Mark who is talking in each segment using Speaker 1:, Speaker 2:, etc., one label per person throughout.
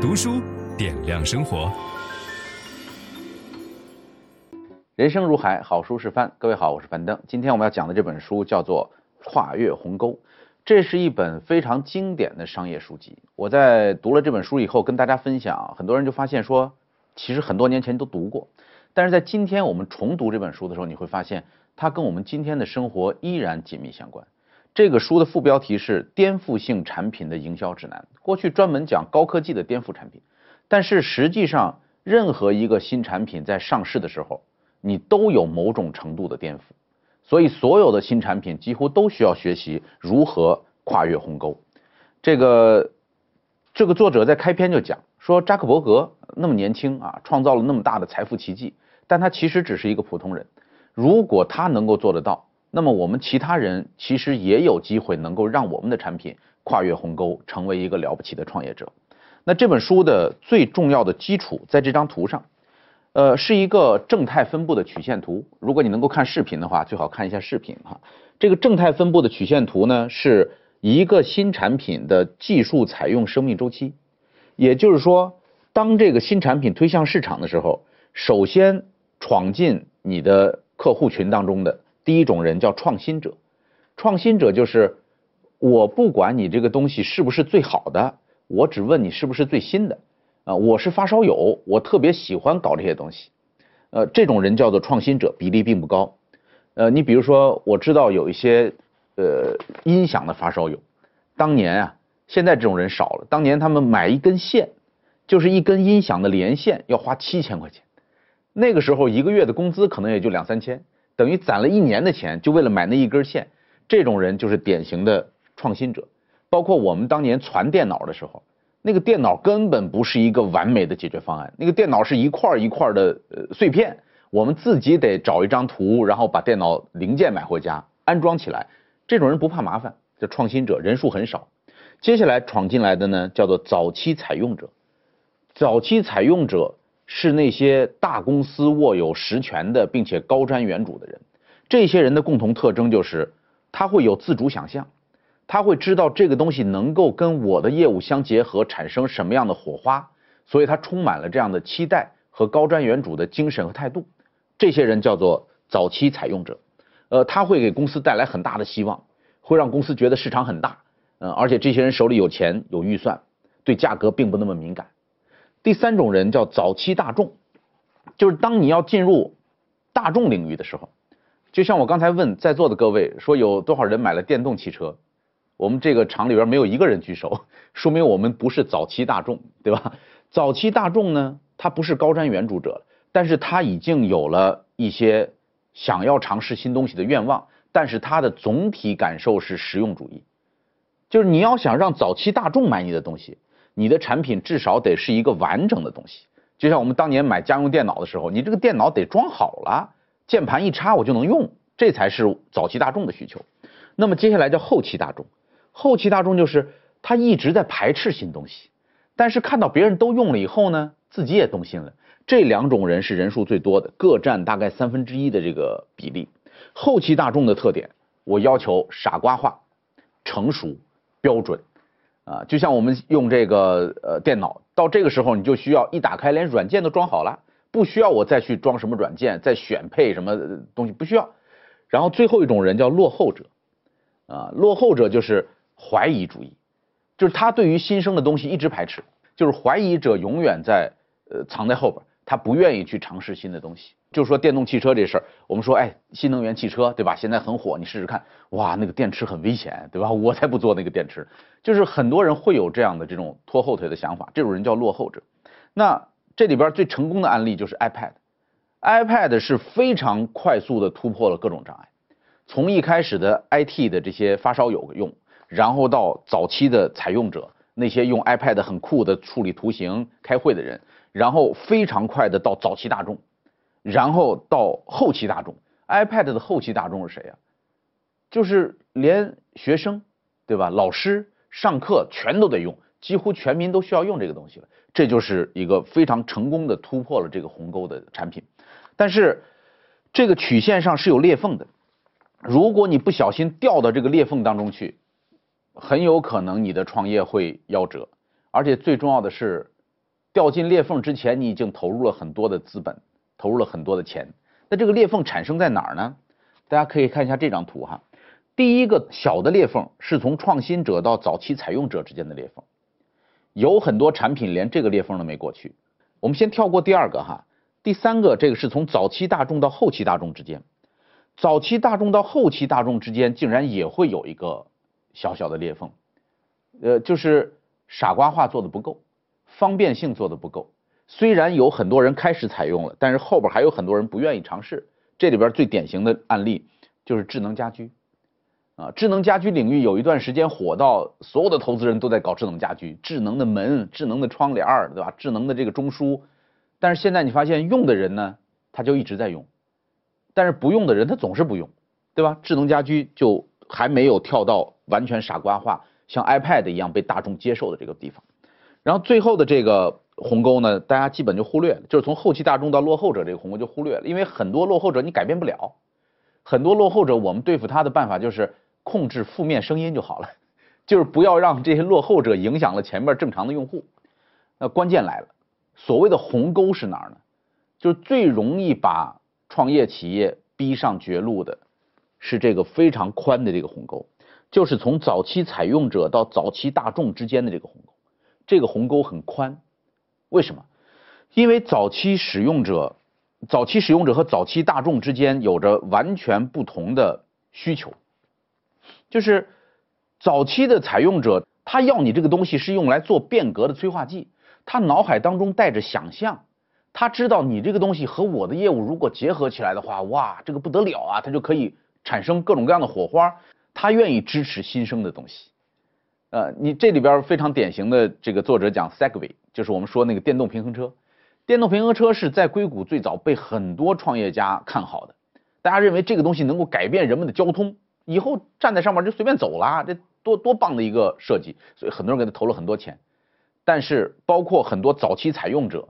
Speaker 1: 读书点亮生活。
Speaker 2: 人生如海，好书是帆。各位好，我是樊登。今天我们要讲的这本书叫做《跨越鸿沟》，这是一本非常经典的商业书籍。我在读了这本书以后，跟大家分享，很多人就发现说，其实很多年前都读过，但是在今天我们重读这本书的时候，你会发现它跟我们今天的生活依然紧密相关。这个书的副标题是“颠覆性产品的营销指南”。过去专门讲高科技的颠覆产品，但是实际上，任何一个新产品在上市的时候，你都有某种程度的颠覆。所以，所有的新产品几乎都需要学习如何跨越鸿沟。这个这个作者在开篇就讲说，扎克伯格那么年轻啊，创造了那么大的财富奇迹，但他其实只是一个普通人。如果他能够做得到，那么我们其他人其实也有机会能够让我们的产品跨越鸿沟，成为一个了不起的创业者。那这本书的最重要的基础在这张图上，呃，是一个正态分布的曲线图。如果你能够看视频的话，最好看一下视频哈。这个正态分布的曲线图呢，是一个新产品的技术采用生命周期。也就是说，当这个新产品推向市场的时候，首先闯进你的客户群当中的。第一种人叫创新者，创新者就是我不管你这个东西是不是最好的，我只问你是不是最新的啊。我是发烧友，我特别喜欢搞这些东西，呃，这种人叫做创新者，比例并不高。呃，你比如说，我知道有一些呃音响的发烧友，当年啊，现在这种人少了。当年他们买一根线，就是一根音响的连线，要花七千块钱，那个时候一个月的工资可能也就两三千。等于攒了一年的钱，就为了买那一根线，这种人就是典型的创新者。包括我们当年传电脑的时候，那个电脑根本不是一个完美的解决方案，那个电脑是一块一块的呃碎片，我们自己得找一张图，然后把电脑零件买回家安装起来。这种人不怕麻烦，叫创新者，人数很少。接下来闯进来的呢，叫做早期采用者。早期采用者。是那些大公司握有实权的，并且高瞻远瞩的人。这些人的共同特征就是，他会有自主想象，他会知道这个东西能够跟我的业务相结合，产生什么样的火花，所以他充满了这样的期待和高瞻远瞩的精神和态度。这些人叫做早期采用者，呃，他会给公司带来很大的希望，会让公司觉得市场很大，嗯，而且这些人手里有钱有预算，对价格并不那么敏感。第三种人叫早期大众，就是当你要进入大众领域的时候，就像我刚才问在座的各位说，有多少人买了电动汽车？我们这个厂里边没有一个人举手，说明我们不是早期大众，对吧？早期大众呢，他不是高瞻远瞩者，但是他已经有了一些想要尝试新东西的愿望，但是他的总体感受是实用主义，就是你要想让早期大众买你的东西。你的产品至少得是一个完整的东西，就像我们当年买家用电脑的时候，你这个电脑得装好了，键盘一插我就能用，这才是早期大众的需求。那么接下来叫后期大众，后期大众就是他一直在排斥新东西，但是看到别人都用了以后呢，自己也动心了。这两种人是人数最多的，各占大概三分之一的这个比例。后期大众的特点，我要求傻瓜化、成熟、标准。啊，就像我们用这个呃电脑，到这个时候你就需要一打开连软件都装好了，不需要我再去装什么软件，再选配什么东西，不需要。然后最后一种人叫落后者，啊，落后者就是怀疑主义，就是他对于新生的东西一直排斥，就是怀疑者永远在呃藏在后边，他不愿意去尝试新的东西。就说电动汽车这事儿，我们说，哎，新能源汽车，对吧？现在很火，你试试看，哇，那个电池很危险，对吧？我才不做那个电池。就是很多人会有这样的这种拖后腿的想法，这种人叫落后者。那这里边最成功的案例就是 iPad，iPad 是非常快速的突破了各种障碍，从一开始的 IT 的这些发烧友用，然后到早期的采用者，那些用 iPad 很酷的处理图形、开会的人，然后非常快的到早期大众。然后到后期大众，iPad 的后期大众是谁呀？就是连学生，对吧？老师上课全都得用，几乎全民都需要用这个东西了。这就是一个非常成功的突破了这个鸿沟的产品。但是这个曲线上是有裂缝的，如果你不小心掉到这个裂缝当中去，很有可能你的创业会夭折。而且最重要的是，掉进裂缝之前，你已经投入了很多的资本，投入了很多的钱。那这个裂缝产生在哪儿呢？大家可以看一下这张图哈。第一个小的裂缝是从创新者到早期采用者之间的裂缝，有很多产品连这个裂缝都没过去。我们先跳过第二个哈，第三个这个是从早期大众到后期大众之间，早期大众到后期大众之间竟然也会有一个小小的裂缝，呃，就是傻瓜化做的不够，方便性做的不够。虽然有很多人开始采用了，但是后边还有很多人不愿意尝试。这里边最典型的案例就是智能家居。啊，智能家居领域有一段时间火到所有的投资人都在搞智能家居，智能的门、智能的窗帘，对吧？智能的这个中枢。但是现在你发现用的人呢，他就一直在用，但是不用的人他总是不用，对吧？智能家居就还没有跳到完全傻瓜化，像 iPad 一样被大众接受的这个地方。然后最后的这个鸿沟呢，大家基本就忽略了，就是从后期大众到落后者这个鸿沟就忽略了，因为很多落后者你改变不了，很多落后者我们对付他的办法就是。控制负面声音就好了，就是不要让这些落后者影响了前面正常的用户。那关键来了，所谓的鸿沟是哪儿呢？就是最容易把创业企业逼上绝路的，是这个非常宽的这个鸿沟，就是从早期采用者到早期大众之间的这个鸿沟。这个鸿沟很宽，为什么？因为早期使用者、早期使用者和早期大众之间有着完全不同的需求。就是早期的采用者，他要你这个东西是用来做变革的催化剂，他脑海当中带着想象，他知道你这个东西和我的业务如果结合起来的话，哇，这个不得了啊，他就可以产生各种各样的火花，他愿意支持新生的东西。呃，你这里边非常典型的这个作者讲 Segway，就是我们说那个电动平衡车，电动平衡车是在硅谷最早被很多创业家看好的，大家认为这个东西能够改变人们的交通。以后站在上面就随便走了，这多多棒的一个设计，所以很多人给他投了很多钱。但是包括很多早期采用者，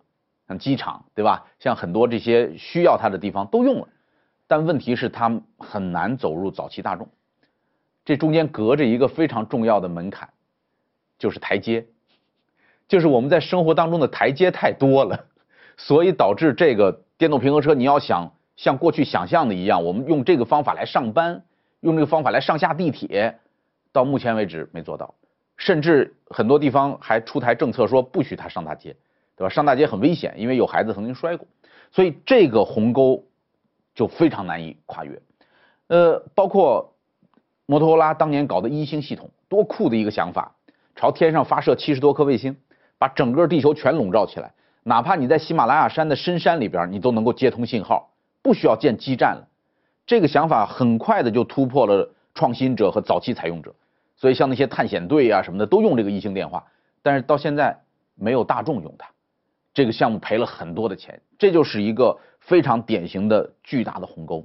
Speaker 2: 像机场，对吧？像很多这些需要它的地方都用了，但问题是它很难走入早期大众。这中间隔着一个非常重要的门槛，就是台阶，就是我们在生活当中的台阶太多了，所以导致这个电动平衡车，你要想像过去想象的一样，我们用这个方法来上班。用这个方法来上下地铁，到目前为止没做到，甚至很多地方还出台政策说不许他上大街，对吧？上大街很危险，因为有孩子曾经摔过，所以这个鸿沟就非常难以跨越。呃，包括摩托罗拉当年搞的一星系统，多酷的一个想法，朝天上发射七十多颗卫星，把整个地球全笼罩起来，哪怕你在喜马拉雅山的深山里边，你都能够接通信号，不需要建基站了。这个想法很快的就突破了创新者和早期采用者，所以像那些探险队啊什么的都用这个一星电话，但是到现在没有大众用它，这个项目赔了很多的钱，这就是一个非常典型的巨大的鸿沟。